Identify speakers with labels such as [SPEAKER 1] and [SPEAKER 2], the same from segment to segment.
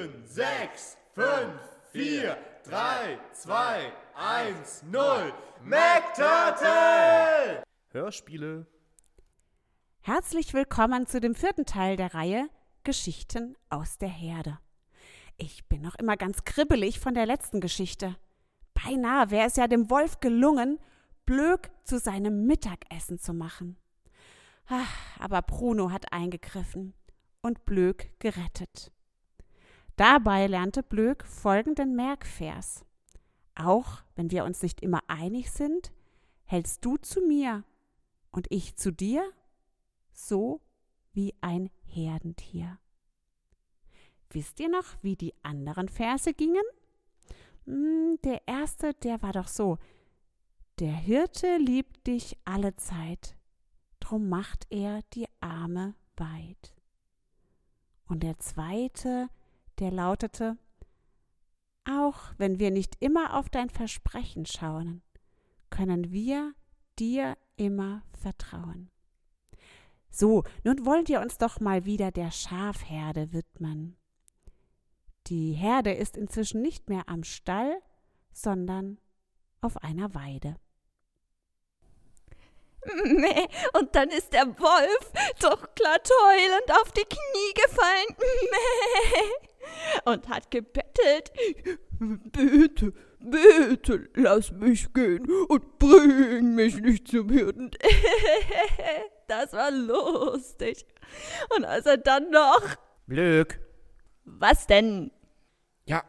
[SPEAKER 1] sieben, sechs, fünf, vier, drei, zwei, eins, null. MacTurtle!
[SPEAKER 2] Hörspiele.
[SPEAKER 3] Herzlich willkommen zu dem vierten Teil der Reihe Geschichten aus der Herde. Ich bin noch immer ganz kribbelig von der letzten Geschichte. Beinahe wäre es ja dem Wolf gelungen, Blöck zu seinem Mittagessen zu machen. Ach, aber Bruno hat eingegriffen und Blöck gerettet. Dabei lernte Blöck folgenden Merkvers. Auch wenn wir uns nicht immer einig sind, hältst du zu mir und ich zu dir, so wie ein Herdentier. Wisst ihr noch, wie die anderen Verse gingen? Hm, der erste, der war doch so. Der Hirte liebt dich alle Zeit, drum macht er die Arme weit. Und der zweite, der lautete, auch wenn wir nicht immer auf dein Versprechen schauen, können wir dir immer vertrauen. So, nun wollen wir uns doch mal wieder der Schafherde widmen. Die Herde ist inzwischen nicht mehr am Stall, sondern auf einer Weide.
[SPEAKER 4] Meh, und dann ist der Wolf doch glatt heulend auf die Knie gefallen. Und hat gebettelt. Bitte, bitte, lass mich gehen und bring mich nicht zum Hirten. Das war lustig. Und als er dann noch.
[SPEAKER 2] Glück.
[SPEAKER 4] Was denn?
[SPEAKER 2] Ja,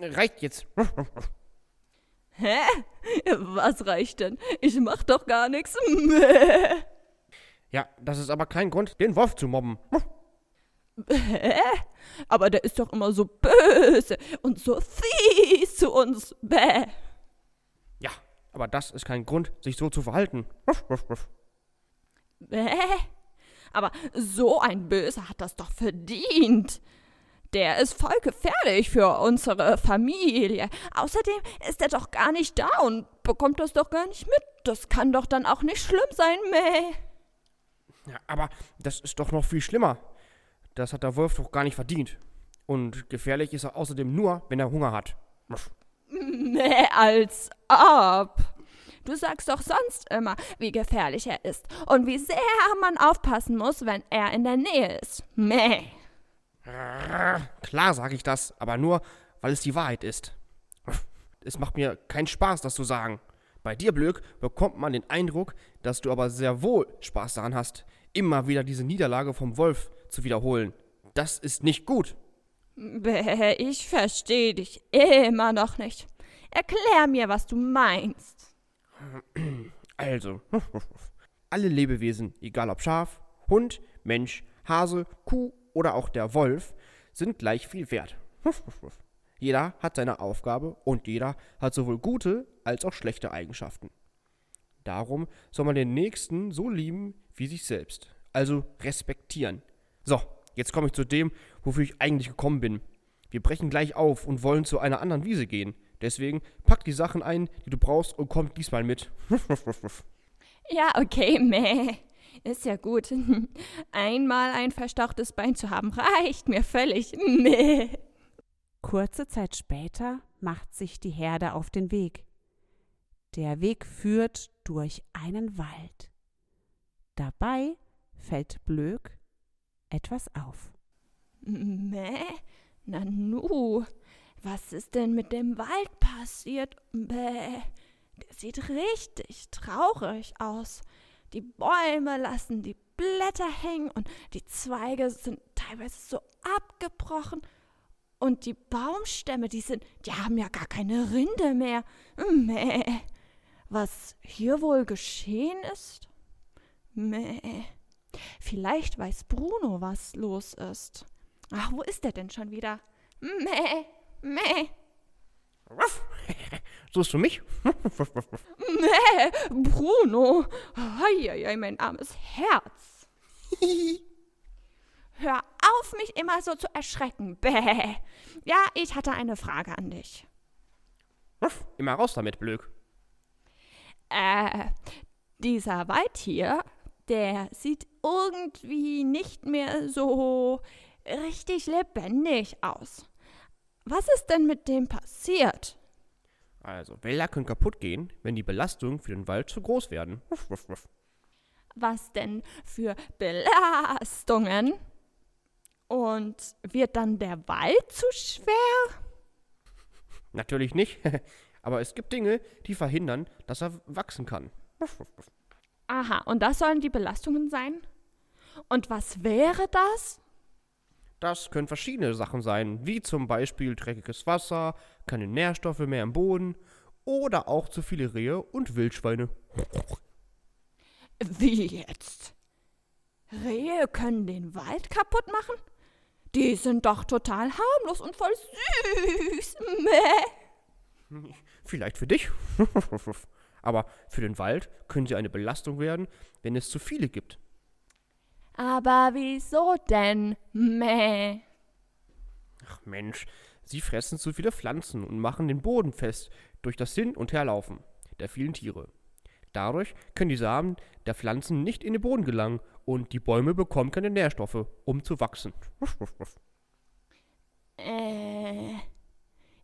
[SPEAKER 2] reicht jetzt.
[SPEAKER 4] Hä? Was reicht denn? Ich mach doch gar nichts.
[SPEAKER 2] Ja, das ist aber kein Grund, den Wolf zu mobben.
[SPEAKER 4] Hä? Aber der ist doch immer so böse und so fies zu uns. Bäh.
[SPEAKER 2] Ja, aber das ist kein Grund, sich so zu verhalten.
[SPEAKER 4] Bäh. Aber so ein Böser hat das doch verdient. Der ist voll gefährlich für unsere Familie. Außerdem ist er doch gar nicht da und bekommt das doch gar nicht mit. Das kann doch dann auch nicht schlimm sein, meh.
[SPEAKER 2] Ja, aber das ist doch noch viel schlimmer. Das hat der Wolf doch gar nicht verdient. Und gefährlich ist er außerdem nur, wenn er Hunger hat.
[SPEAKER 4] Meh, als ob. Du sagst doch sonst immer, wie gefährlich er ist und wie sehr man aufpassen muss, wenn er in der Nähe ist. Meh.
[SPEAKER 2] Klar sage ich das, aber nur, weil es die Wahrheit ist. Es macht mir keinen Spaß, das zu sagen. Bei dir, Blöck, bekommt man den Eindruck, dass du aber sehr wohl Spaß daran hast, immer wieder diese Niederlage vom Wolf zu wiederholen. Das ist nicht gut.
[SPEAKER 4] Bäh, ich verstehe dich immer noch nicht. Erklär mir, was du meinst.
[SPEAKER 2] Also, alle Lebewesen, egal ob Schaf, Hund, Mensch, Hase, Kuh oder auch der Wolf, sind gleich viel wert. Jeder hat seine Aufgabe und jeder hat sowohl gute als auch schlechte Eigenschaften. Darum soll man den Nächsten so lieben wie sich selbst, also respektieren. So, jetzt komme ich zu dem, wofür ich eigentlich gekommen bin. Wir brechen gleich auf und wollen zu einer anderen Wiese gehen. Deswegen pack die Sachen ein, die du brauchst und komm diesmal mit.
[SPEAKER 4] Ja, okay, meh. Ist ja gut. Einmal ein verstauchtes Bein zu haben, reicht mir völlig. Meh.
[SPEAKER 3] Kurze Zeit später macht sich die Herde auf den Weg. Der Weg führt durch einen Wald. Dabei fällt Blöck etwas auf.
[SPEAKER 4] Meh? Nanu, was ist denn mit dem Wald passiert? Bäh, der sieht richtig traurig aus. Die Bäume lassen die Blätter hängen und die Zweige sind teilweise so abgebrochen. Und die Baumstämme, die sind, die haben ja gar keine Rinde mehr. Meh. Was hier wohl geschehen ist? Meh. Vielleicht weiß Bruno, was los ist. Ach, wo ist er denn schon wieder? Meh, meh.
[SPEAKER 2] Suchst du mich?
[SPEAKER 4] Meh, Bruno. Heieiei, mein armes Herz. Hör auf, mich immer so zu erschrecken. Bäh. Ja, ich hatte eine Frage an dich.
[SPEAKER 2] Immer raus damit, Blöck.
[SPEAKER 4] Äh, dieser Wald hier, der sieht irgendwie nicht mehr so richtig lebendig aus. was ist denn mit dem passiert?
[SPEAKER 2] Also, Wälder können kaputt gehen, wenn die Belastungen für den Wald zu groß werden.
[SPEAKER 4] Was denn für Belastungen? Und wird dann der Wald zu schwer?
[SPEAKER 2] Natürlich nicht, aber es gibt Dinge, die verhindern, dass er wachsen kann.
[SPEAKER 4] Aha, und das sollen die Belastungen sein? Und was wäre das?
[SPEAKER 2] Das können verschiedene Sachen sein, wie zum Beispiel dreckiges Wasser, keine Nährstoffe mehr im Boden oder auch zu viele Rehe und Wildschweine.
[SPEAKER 4] Wie jetzt? Rehe können den Wald kaputt machen? Die sind doch total harmlos und voll süß. Meh.
[SPEAKER 2] Vielleicht für dich, aber für den Wald können sie eine Belastung werden, wenn es zu viele gibt.
[SPEAKER 4] Aber wieso denn? Meh.
[SPEAKER 2] Ach Mensch, sie fressen zu viele Pflanzen und machen den Boden fest durch das Hin- und Herlaufen der vielen Tiere. Dadurch können die Samen der Pflanzen nicht in den Boden gelangen und die Bäume bekommen keine Nährstoffe, um zu wachsen.
[SPEAKER 4] Äh,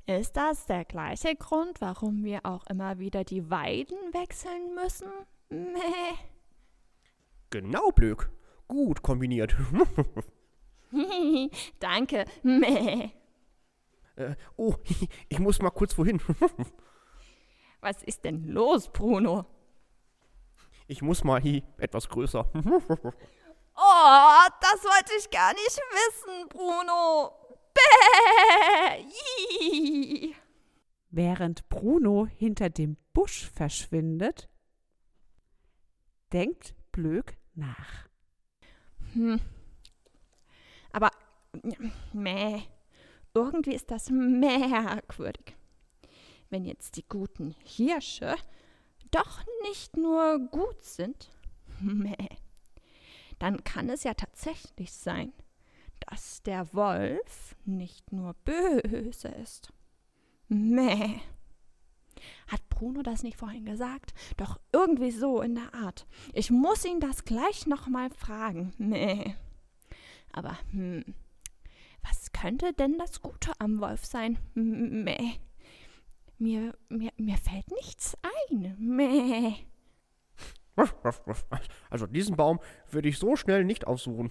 [SPEAKER 4] ist das der gleiche Grund, warum wir auch immer wieder die Weiden wechseln müssen? Meh.
[SPEAKER 2] Genau, Blöck. Gut kombiniert.
[SPEAKER 4] Danke.
[SPEAKER 2] Äh, oh, ich muss mal kurz wohin.
[SPEAKER 4] Was ist denn los, Bruno?
[SPEAKER 2] Ich muss mal hier etwas größer.
[SPEAKER 4] Oh, das wollte ich gar nicht wissen, Bruno. Bäh.
[SPEAKER 3] Während Bruno hinter dem Busch verschwindet, denkt Blöck nach.
[SPEAKER 4] Hm. Aber meh. Irgendwie ist das merkwürdig. Wenn jetzt die guten Hirsche doch nicht nur gut sind, meh, dann kann es ja tatsächlich sein, dass der Wolf nicht nur böse ist. Meh. Hat Bruno das nicht vorhin gesagt? Doch irgendwie so in der Art. Ich muss ihn das gleich nochmal fragen. Meh. Aber, hm, was könnte denn das Gute am Wolf sein? Meh. Mir, mir, mir fällt nichts ein. Meh.
[SPEAKER 2] Also diesen Baum würde ich so schnell nicht aussuchen.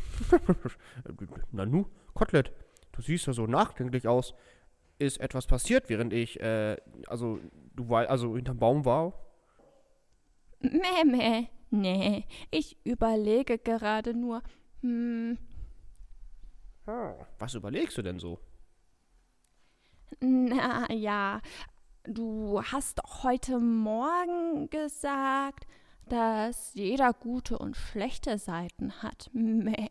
[SPEAKER 2] Nanu, Kotelett, du siehst ja so nachdenklich aus. Ist etwas passiert, während ich, äh, also du war, also hinterm Baum war?
[SPEAKER 4] Meh, meh. Nee, ich überlege gerade nur. Hm,
[SPEAKER 2] Was überlegst du denn so?
[SPEAKER 4] na ja, du hast doch heute Morgen gesagt, dass jeder gute und schlechte Seiten hat. Meh.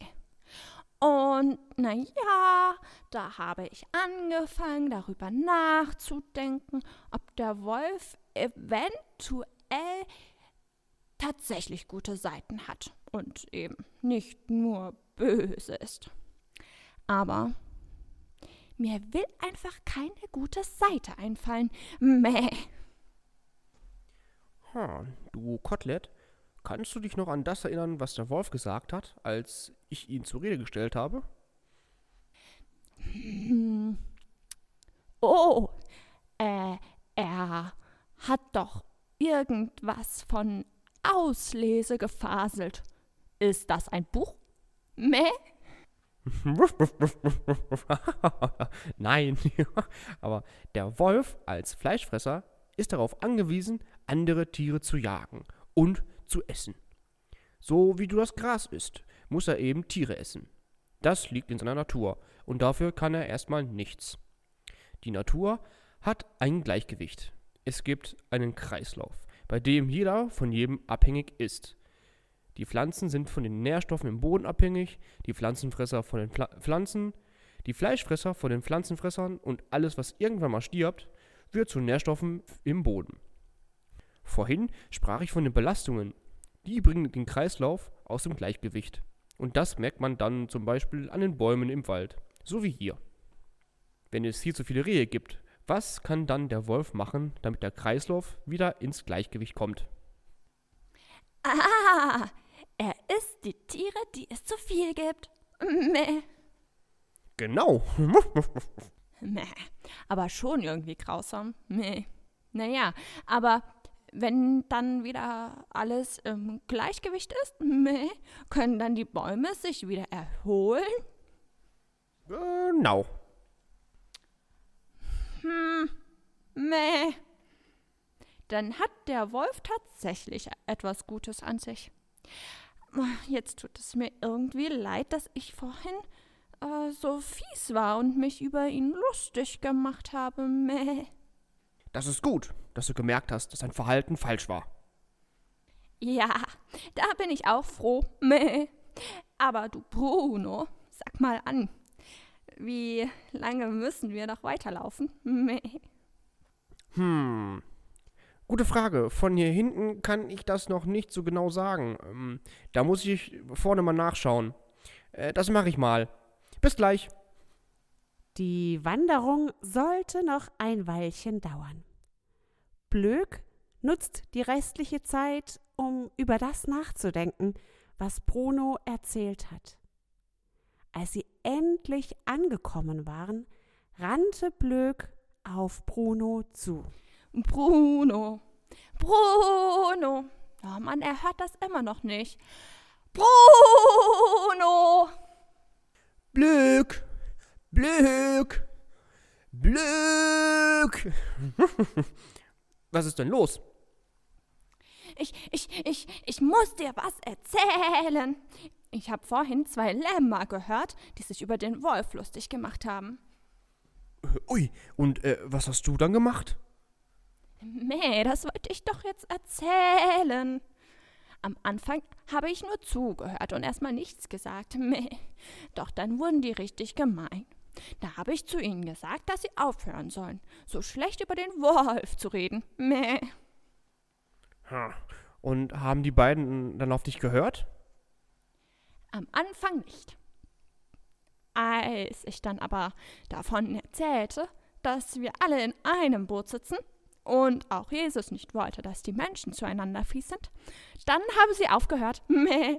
[SPEAKER 4] Und na ja, da habe ich angefangen, darüber nachzudenken, ob der Wolf eventuell tatsächlich gute Seiten hat und eben nicht nur böse ist. Aber mir will einfach keine gute Seite einfallen. Meh.
[SPEAKER 2] Ha, du Kotelett, kannst du dich noch an das erinnern, was der Wolf gesagt hat, als ich ihn zur Rede gestellt habe?
[SPEAKER 4] Hm. Oh, äh, er hat doch irgendwas von Auslese gefaselt. Ist das ein Buch? Meh?
[SPEAKER 2] Nein, aber der Wolf als Fleischfresser ist darauf angewiesen, andere Tiere zu jagen und zu essen. So wie du das Gras isst, muss er eben Tiere essen. Das liegt in seiner Natur und dafür kann er erstmal nichts. Die Natur hat ein Gleichgewicht. Es gibt einen Kreislauf, bei dem jeder von jedem abhängig ist. Die Pflanzen sind von den Nährstoffen im Boden abhängig, die Pflanzenfresser von den Pfla Pflanzen, die Fleischfresser von den Pflanzenfressern und alles, was irgendwann mal stirbt, wird zu Nährstoffen im Boden. Vorhin sprach ich von den Belastungen. Die bringen den Kreislauf aus dem Gleichgewicht. Und das merkt man dann zum Beispiel an den Bäumen im Wald, so wie hier. Wenn es hier zu viele Rehe gibt, was kann dann der Wolf machen, damit der Kreislauf wieder ins Gleichgewicht kommt?
[SPEAKER 4] Ah, er isst die Tiere, die es zu viel gibt. Meh.
[SPEAKER 2] Genau.
[SPEAKER 4] Meh, aber schon irgendwie grausam. Meh. Naja, aber wenn dann wieder alles im Gleichgewicht ist, meh, können dann die Bäume sich wieder erholen?
[SPEAKER 2] Genau.
[SPEAKER 4] Hm, meh. Dann hat der Wolf tatsächlich etwas Gutes an sich. Jetzt tut es mir irgendwie leid, dass ich vorhin äh, so fies war und mich über ihn lustig gemacht habe. Meh.
[SPEAKER 2] Das ist gut, dass du gemerkt hast, dass dein Verhalten falsch war.
[SPEAKER 4] Ja, da bin ich auch froh. Meh. Aber du Bruno, sag mal an, wie lange müssen wir noch weiterlaufen? Meh.
[SPEAKER 2] Hm. Gute Frage. Von hier hinten kann ich das noch nicht so genau sagen. Ähm, da muss ich vorne mal nachschauen. Äh, das mache ich mal. Bis gleich.
[SPEAKER 3] Die Wanderung sollte noch ein Weilchen dauern. Blöck nutzt die restliche Zeit, um über das nachzudenken, was Bruno erzählt hat. Als sie endlich angekommen waren, rannte Blöck auf Bruno zu.
[SPEAKER 4] Bruno, Bruno. Oh Mann, er hört das immer noch nicht. Bruno!
[SPEAKER 2] Blöck! Blöck! Blöck! Was ist denn los?
[SPEAKER 4] Ich, ich, ich, ich muss dir was erzählen. Ich habe vorhin zwei Lämmer gehört, die sich über den Wolf lustig gemacht haben.
[SPEAKER 2] Ui, und äh, was hast du dann gemacht?
[SPEAKER 4] Meh, das wollte ich doch jetzt erzählen. Am Anfang habe ich nur zugehört und erstmal nichts gesagt. Meh. Doch dann wurden die richtig gemein. Da habe ich zu ihnen gesagt, dass sie aufhören sollen, so schlecht über den Wolf zu reden. Meh.
[SPEAKER 2] Und haben die beiden dann auf dich gehört?
[SPEAKER 4] Am Anfang nicht. Als ich dann aber davon erzählte, dass wir alle in einem Boot sitzen und auch Jesus nicht wollte, dass die Menschen zueinander fies sind, dann haben sie aufgehört. Meh.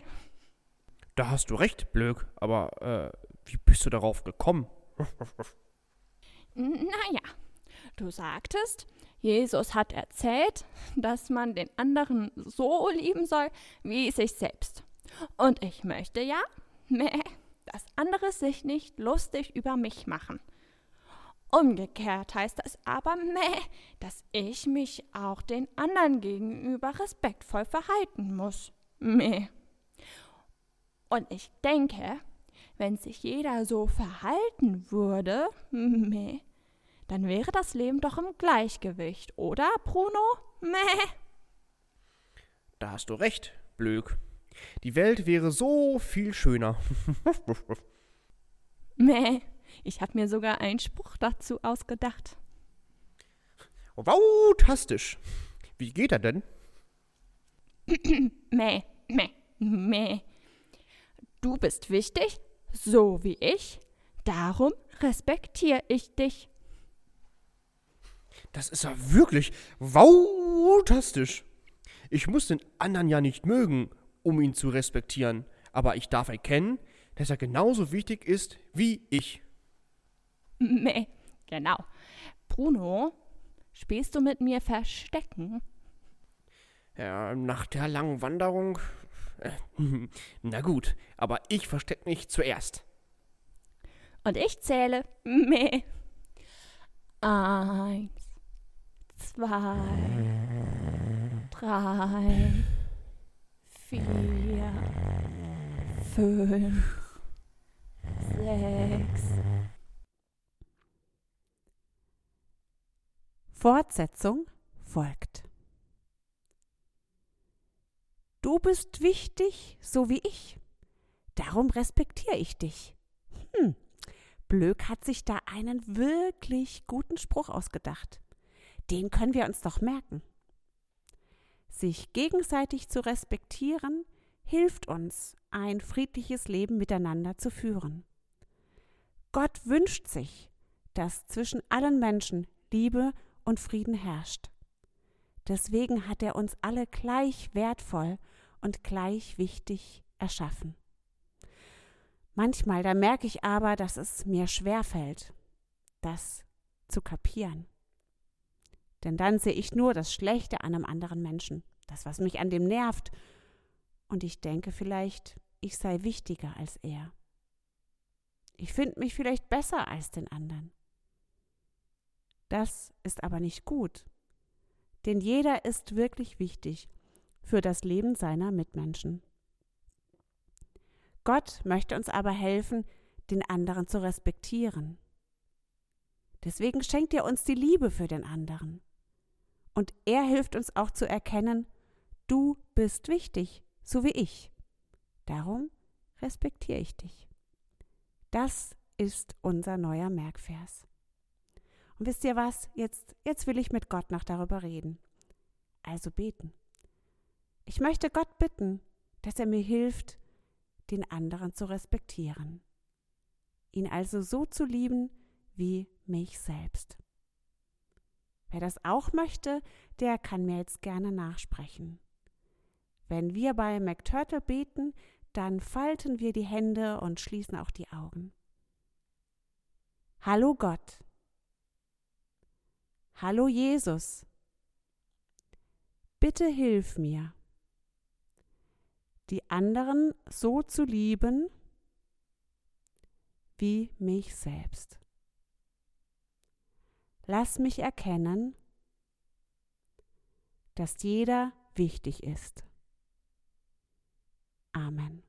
[SPEAKER 2] Da hast du recht, Blöck, aber äh, wie bist du darauf gekommen?
[SPEAKER 4] Naja, du sagtest, Jesus hat erzählt, dass man den anderen so lieben soll wie sich selbst. Und ich möchte ja, meh, dass andere sich nicht lustig über mich machen. Umgekehrt heißt das aber meh, dass ich mich auch den anderen gegenüber respektvoll verhalten muss. Meh. Und ich denke, wenn sich jeder so verhalten würde, meh, dann wäre das Leben doch im Gleichgewicht, oder, Bruno? Meh.
[SPEAKER 2] Da hast du recht, Blöck. Die Welt wäre so viel schöner.
[SPEAKER 4] Meh. Ich habe mir sogar einen Spruch dazu ausgedacht.
[SPEAKER 2] Wautastisch. Wie geht er denn?
[SPEAKER 4] meh, meh, meh. Du bist wichtig, so wie ich. Darum respektiere ich dich.
[SPEAKER 2] Das ist ja wirklich wautastisch. Ich muss den anderen ja nicht mögen, um ihn zu respektieren, aber ich darf erkennen, dass er genauso wichtig ist wie ich.
[SPEAKER 4] Meh, genau. Bruno, spielst du mit mir Verstecken?
[SPEAKER 2] Ja, nach der langen Wanderung. Na gut, aber ich versteck mich zuerst.
[SPEAKER 4] Und ich zähle meh. Eins, zwei, drei, vier, fünf, sechs.
[SPEAKER 3] Fortsetzung folgt. Du bist wichtig, so wie ich. Darum respektiere ich dich. Hm, Blöck hat sich da einen wirklich guten Spruch ausgedacht. Den können wir uns doch merken. Sich gegenseitig zu respektieren, hilft uns, ein friedliches Leben miteinander zu führen. Gott wünscht sich, dass zwischen allen Menschen Liebe und Frieden herrscht. Deswegen hat er uns alle gleich wertvoll und gleich wichtig erschaffen. Manchmal, da merke ich aber, dass es mir schwer fällt. das zu kapieren. Denn dann sehe ich nur das Schlechte an einem anderen Menschen, das, was mich an dem nervt. Und ich denke vielleicht, ich sei wichtiger als er. Ich finde mich vielleicht besser als den anderen. Das ist aber nicht gut, denn jeder ist wirklich wichtig für das Leben seiner Mitmenschen. Gott möchte uns aber helfen, den anderen zu respektieren. Deswegen schenkt er uns die Liebe für den anderen. Und er hilft uns auch zu erkennen, du bist wichtig, so wie ich. Darum respektiere ich dich. Das ist unser neuer Merkvers. Und wisst ihr was? Jetzt, jetzt will ich mit Gott noch darüber reden. Also beten. Ich möchte Gott bitten, dass er mir hilft, den anderen zu respektieren. Ihn also so zu lieben wie mich selbst. Wer das auch möchte, der kann mir jetzt gerne nachsprechen. Wenn wir bei McTurtle beten, dann falten wir die Hände und schließen auch die Augen. Hallo Gott. Hallo Jesus. Bitte hilf mir, die anderen so zu lieben wie mich selbst. Lass mich erkennen, dass jeder wichtig ist. Amen.